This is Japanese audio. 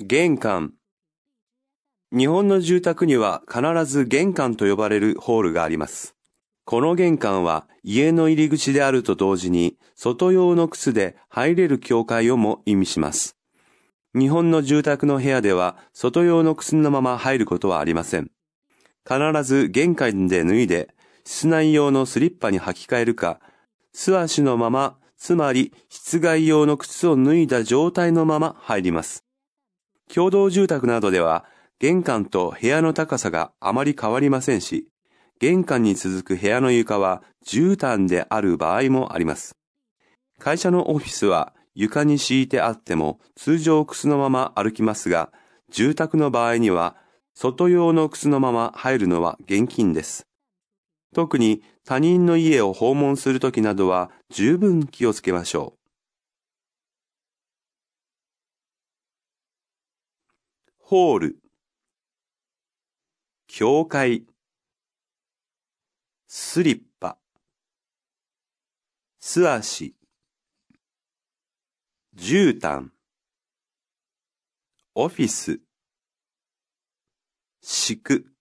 玄関。日本の住宅には必ず玄関と呼ばれるホールがあります。この玄関は家の入り口であると同時に外用の靴で入れる境界をも意味します。日本の住宅の部屋では外用の靴のまま入ることはありません。必ず玄関で脱いで室内用のスリッパに履き替えるか、素足のまま、つまり室外用の靴を脱いだ状態のまま入ります。共同住宅などでは玄関と部屋の高さがあまり変わりませんし、玄関に続く部屋の床は絨毯である場合もあります。会社のオフィスは床に敷いてあっても通常靴のまま歩きますが、住宅の場合には外用の靴のまま入るのは厳禁です。特に他人の家を訪問するときなどは十分気をつけましょう。ホール。教会。スリッパ。素足。絨毯。オフィス。敷く